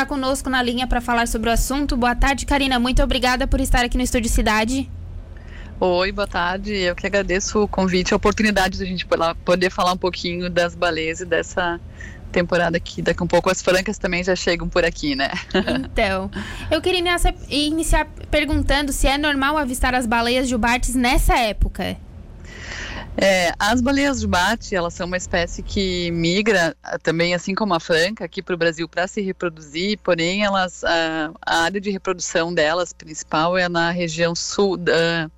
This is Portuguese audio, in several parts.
está conosco na linha para falar sobre o assunto. Boa tarde, Karina. Muito obrigada por estar aqui no Estúdio Cidade. Oi, boa tarde. Eu que agradeço o convite, a oportunidade de a gente poder falar um pouquinho das baleias e dessa temporada aqui. Daqui um pouco as francas também já chegam por aqui, né? Então, eu queria iniciar perguntando se é normal avistar as baleias jubartes nessa época. É, as baleias jubarte, elas são uma espécie que migra ah, também, assim como a franca, aqui para o Brasil para se reproduzir, porém elas, a, a, área de reprodução delas principal é na região sul, da,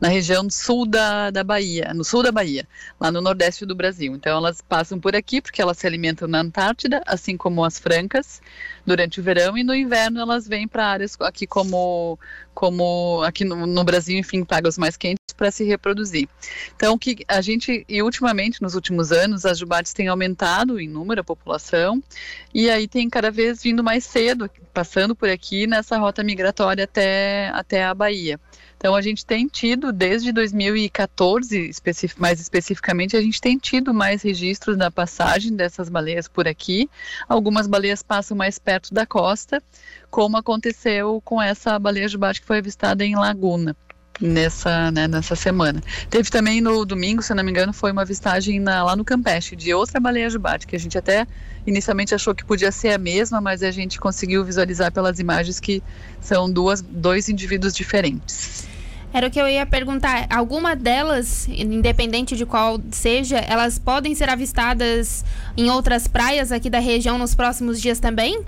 na região sul da, da Bahia, no sul da Bahia, lá no nordeste do Brasil. Então elas passam por aqui porque elas se alimentam na Antártida, assim como as francas, durante o verão, e no inverno elas vêm para áreas aqui como, como aqui no, no Brasil, enfim, águas mais quentes para se reproduzir. Então, que a gente, e ultimamente, nos últimos anos, as jubates têm aumentado em número, a população, e aí tem cada vez vindo mais cedo, passando por aqui nessa rota migratória até, até a Bahia. Então a gente tem tido desde 2014, especific, mais especificamente, a gente tem tido mais registros da passagem dessas baleias por aqui. Algumas baleias passam mais perto da costa, como aconteceu com essa baleia jubarte que foi avistada em Laguna nessa, né, nessa semana. Teve também no domingo, se não me engano, foi uma avistagem na, lá no Campeche de outra baleia jubarte, que a gente até inicialmente achou que podia ser a mesma, mas a gente conseguiu visualizar pelas imagens que são duas, dois indivíduos diferentes. Era o que eu ia perguntar. Alguma delas, independente de qual seja, elas podem ser avistadas em outras praias aqui da região nos próximos dias também?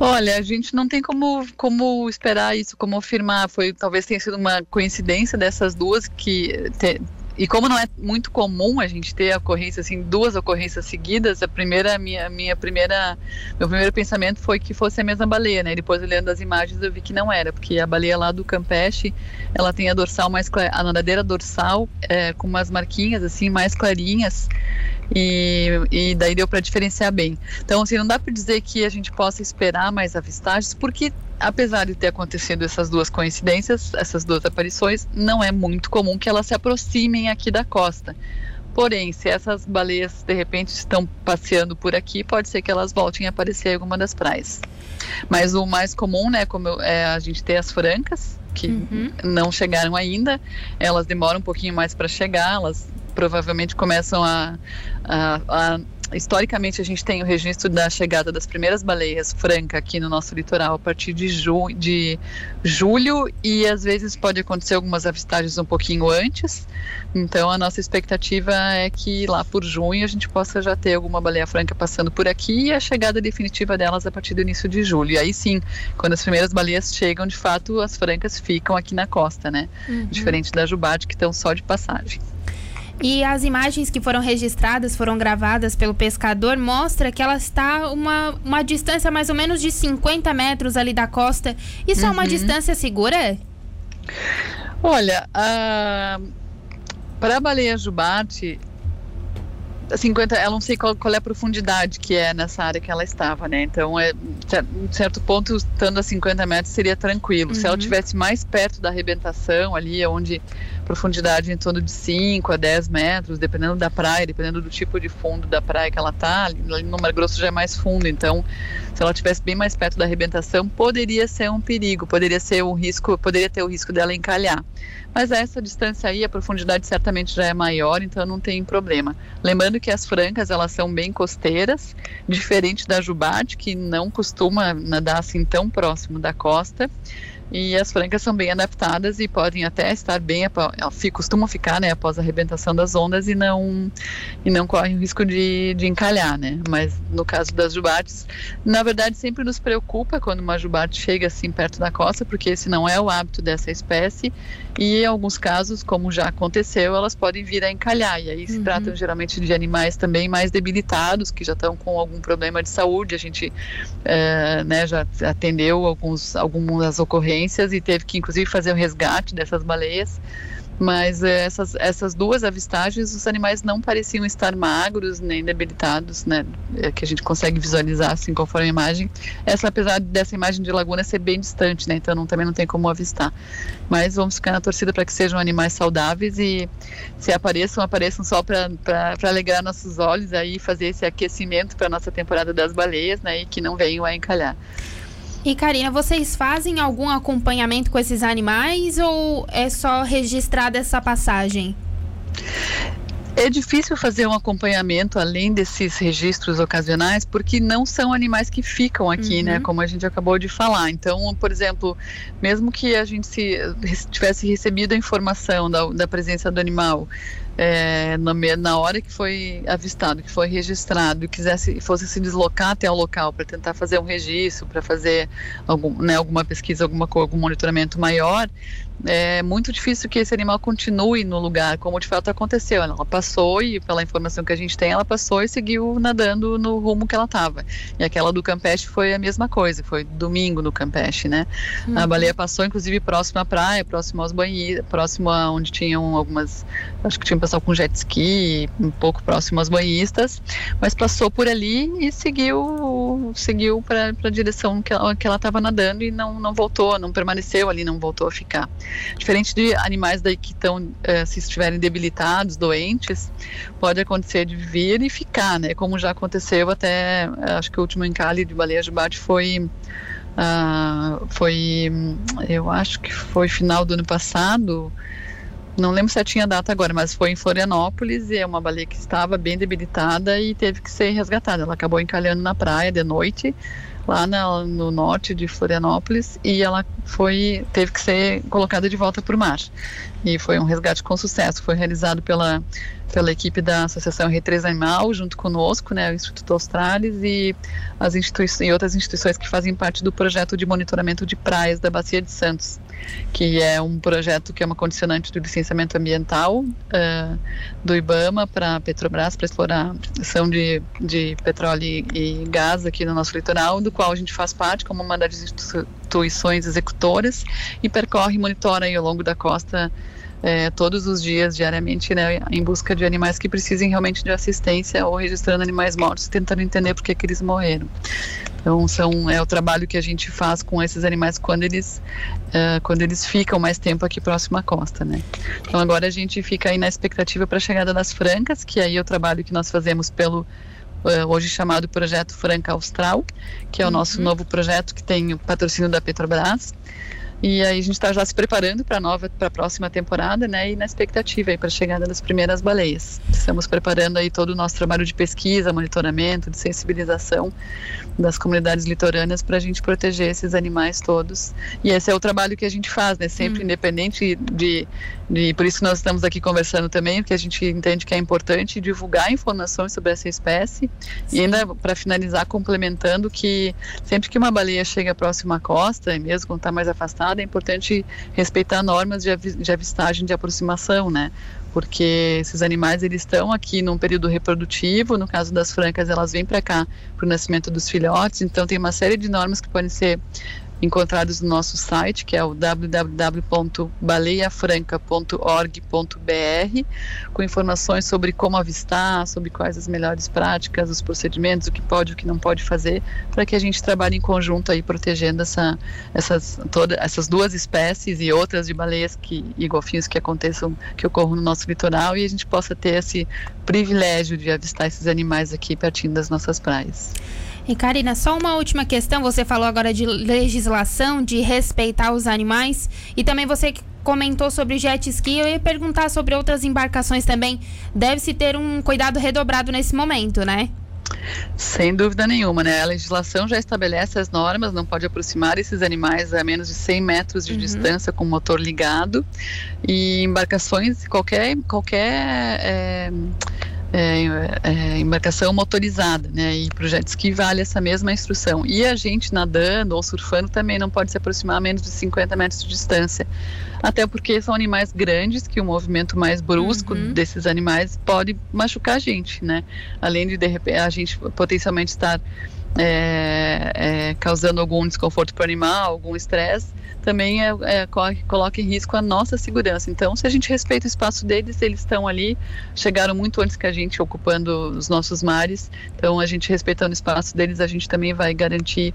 Olha, a gente não tem como, como esperar isso, como afirmar. Foi talvez tenha sido uma coincidência dessas duas que te, e como não é muito comum a gente ter ocorrência assim, duas ocorrências seguidas, a primeira minha minha primeira meu primeiro pensamento foi que fosse a mesma baleia, né? Depois olhando as imagens eu vi que não era, porque a baleia lá do Campeche, ela tem a dorsal mais clara, a nadadeira dorsal é, com umas marquinhas assim mais clarinhas. E, e daí deu para diferenciar bem. Então, assim, não dá para dizer que a gente possa esperar mais avistagens, porque apesar de ter acontecido essas duas coincidências, essas duas aparições, não é muito comum que elas se aproximem aqui da costa. Porém, se essas baleias de repente estão passeando por aqui, pode ser que elas voltem a aparecer em alguma das praias. Mas o mais comum, né, como eu, é a gente ter as francas, que uhum. não chegaram ainda, elas demoram um pouquinho mais para chegar, elas provavelmente começam a, a, a historicamente a gente tem o registro da chegada das primeiras baleias franca aqui no nosso litoral a partir de, ju de julho e às vezes pode acontecer algumas avistagens um pouquinho antes. Então a nossa expectativa é que lá por junho a gente possa já ter alguma baleia franca passando por aqui e a chegada definitiva delas a partir do início de julho. E aí sim, quando as primeiras baleias chegam, de fato as francas ficam aqui na costa, né? Uhum. Diferente da jubarte que estão só de passagem. E as imagens que foram registradas, foram gravadas pelo pescador, mostra que ela está uma, uma distância mais ou menos de 50 metros ali da costa. Isso uhum. é uma uhum. distância segura? Olha, para a baleia jubarte, 50, ela não sei qual, qual, é a profundidade que é nessa área que ela estava, né? Então, é, um certo ponto, estando a 50 metros, seria tranquilo. Uhum. Se ela estivesse uhum. mais perto da arrebentação, ali onde profundidade em torno de 5 a 10 metros, dependendo da praia, dependendo do tipo de fundo da praia que ela está, ali no Mar Grosso já é mais fundo, então se ela estivesse bem mais perto da arrebentação, poderia ser um perigo, poderia ser um risco, poderia ter o risco dela encalhar. Mas essa distância aí, a profundidade certamente já é maior, então não tem problema. Lembrando que as francas, elas são bem costeiras, diferente da jubarte, que não costuma nadar assim tão próximo da costa. E as francas são bem adaptadas e podem até estar bem, costumam ficar, né, após a arrebentação das ondas e não e não correm o risco de, de encalhar, né? Mas no caso das jubates, na verdade sempre nos preocupa quando uma jubarte chega assim perto da costa, porque esse não é o hábito dessa espécie e em alguns casos, como já aconteceu, elas podem vir a encalhar e aí se uhum. tratam geralmente de animais também mais debilitados que já estão com algum problema de saúde. A gente, é, né, já atendeu alguns algumas ocorrências e teve que inclusive fazer o resgate dessas baleias. Mas é, essas, essas duas avistagens, os animais não pareciam estar magros nem debilitados, né? É, que a gente consegue visualizar assim conforme a imagem. Essa, apesar dessa imagem de laguna ser bem distante, né? Então não, também não tem como avistar. Mas vamos ficar na torcida para que sejam animais saudáveis e se apareçam, apareçam só para alegrar nossos olhos aí, fazer esse aquecimento para nossa temporada das baleias, né? E que não venham a encalhar. E Karina, vocês fazem algum acompanhamento com esses animais ou é só registrada essa passagem? É difícil fazer um acompanhamento além desses registros ocasionais, porque não são animais que ficam aqui, né, uhum. né? Como a gente acabou de falar. Então, por exemplo, mesmo que a gente se, tivesse recebido a informação da, da presença do animal é, na, na, hora que foi avistado, que foi registrado, e quisesse fosse se deslocar até o local para tentar fazer um registro, para fazer algum, né, alguma pesquisa, alguma algum monitoramento maior, é muito difícil que esse animal continue no lugar, como de fato aconteceu. Ela passou e, pela informação que a gente tem, ela passou e seguiu nadando no rumo que ela estava. E aquela do Campeche foi a mesma coisa, foi domingo no Campeche, né? Uhum. A baleia passou, inclusive, próximo à praia, próximo aos banheiros, próximo a onde tinham algumas, acho que tinha um pessoal com jet ski, um pouco próximo aos banhistas, mas passou por ali e seguiu, seguiu para a direção que ela estava nadando e não, não voltou, não permaneceu ali, não voltou a ficar. Diferente de animais daí que estão, é, se estiverem debilitados, doentes, pode acontecer de vir e ficar, né? Como já aconteceu até, acho que o último encalhe de baleia jubarte foi Uh, foi, eu acho que foi final do ano passado, não lembro se tinha data agora, mas foi em Florianópolis e é uma baleia que estava bem debilitada e teve que ser resgatada. Ela acabou encalhando na praia de noite lá na, no norte de Florianópolis e ela foi teve que ser colocada de volta para o mar e foi um resgate com sucesso. Foi realizado pela pela equipe da Associação R3 Animal junto conosco né o Instituto Australis e as instituições e outras instituições que fazem parte do projeto de monitoramento de praias da Bacia de Santos que é um projeto que é uma condicionante do licenciamento ambiental uh, do IBAMA para Petrobras para exploração de, de petróleo e, e gás aqui no nosso litoral do qual a gente faz parte como uma das instituições executoras e percorre e monitora aí ao longo da costa é, todos os dias, diariamente, né, em busca de animais que precisem realmente de assistência ou registrando animais mortos, tentando entender por que, que eles morreram. Então, são, é o trabalho que a gente faz com esses animais quando eles, uh, quando eles ficam mais tempo aqui próximo à costa, né. Então, agora a gente fica aí na expectativa para a chegada das francas, que aí é o trabalho que nós fazemos pelo hoje chamado Projeto Franca Austral, que é o nosso uhum. novo projeto que tem o patrocínio da Petrobras. E aí a gente está já se preparando para a nova, para a próxima temporada, né? E na expectativa aí para a chegada das primeiras baleias. Estamos preparando aí todo o nosso trabalho de pesquisa, monitoramento, de sensibilização das comunidades litorâneas para a gente proteger esses animais todos. E esse é o trabalho que a gente faz, né? Sempre hum. independente de, de, por isso que nós estamos aqui conversando também, porque a gente entende que é importante divulgar informações sobre essa espécie Sim. e ainda para finalizar complementando que sempre que uma baleia chega próxima à costa, mesmo quando está mais afastada é importante respeitar normas de, de avistagem de aproximação, né? Porque esses animais eles estão aqui num período reprodutivo, no caso das francas elas vêm para cá para o nascimento dos filhotes, então tem uma série de normas que podem ser encontrados no nosso site, que é o www.baleiafranca.org.br, com informações sobre como avistar, sobre quais as melhores práticas, os procedimentos, o que pode e o que não pode fazer, para que a gente trabalhe em conjunto aí protegendo essa, essas, toda, essas duas espécies e outras de baleias que, e golfinhos que aconteçam, que ocorram no nosso litoral e a gente possa ter esse privilégio de avistar esses animais aqui pertinho das nossas praias. E Karina, só uma última questão. Você falou agora de legislação, de respeitar os animais. E também você comentou sobre jet ski. Eu ia perguntar sobre outras embarcações também. Deve-se ter um cuidado redobrado nesse momento, né? Sem dúvida nenhuma, né? A legislação já estabelece as normas, não pode aproximar esses animais a menos de 100 metros de uhum. distância com o motor ligado. E embarcações, qualquer, qualquer é, é, é, embarcação motorizada, né? E para o jet ski vale essa mesma instrução. E a gente nadando ou surfando também não pode se aproximar a menos de 50 metros de distância. Até porque são animais grandes que o movimento mais brusco uhum. desses animais pode machucar a gente, né? Além de de repente a gente potencialmente estar é, é, causando algum desconforto para o animal, algum estresse, também é, é, coloca em risco a nossa segurança. Então, se a gente respeita o espaço deles, eles estão ali, chegaram muito antes que a gente ocupando os nossos mares. Então, a gente respeitando o espaço deles, a gente também vai garantir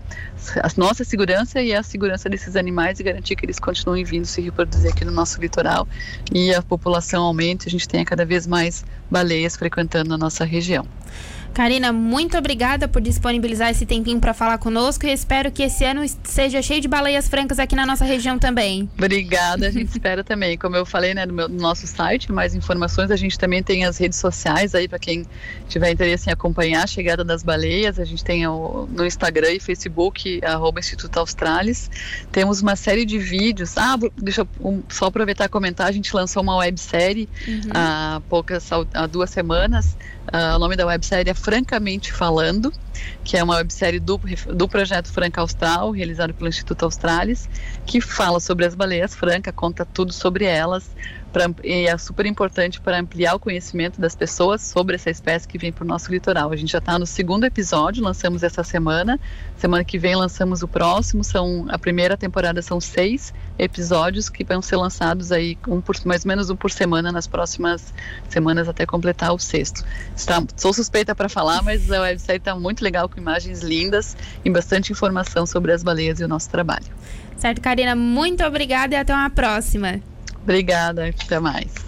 a nossa segurança e a segurança desses animais e garantir que eles continuem vindo se reproduzir aqui no nosso litoral e a população aumente, a gente tenha cada vez mais baleias frequentando a nossa região. Karina, muito obrigada por disponibilizar esse tempinho para falar conosco e espero que esse ano seja cheio de baleias francas aqui na nossa região também. Obrigada, a gente espera também. Como eu falei, né, no, meu, no, nosso site, mais informações, a gente também tem as redes sociais aí para quem tiver interesse em acompanhar a chegada das baleias. A gente tem o, no Instagram e Facebook, arroba Instituto Australis. Temos uma série de vídeos. Ah, deixa eu um, só aproveitar e comentar, a gente lançou uma websérie uhum. há poucas, há duas semanas. Uh, o nome da websérie é Francamente Falando, que é uma websérie do, do projeto Franca Austral, realizado pelo Instituto Australis, que fala sobre as baleias franca, conta tudo sobre elas, pra, e é super importante para ampliar o conhecimento das pessoas sobre essa espécie que vem para o nosso litoral. A gente já está no segundo episódio, lançamos essa semana. Semana que vem lançamos o próximo. São a primeira temporada são seis episódios que vão ser lançados aí um por, mais ou menos um por semana nas próximas semanas até completar o sexto. Está, sou suspeita para falar, mas a website está muito legal com imagens lindas e bastante informação sobre as baleias e o nosso trabalho. Certo, Karina, muito obrigada e até uma próxima. Obrigada, até mais.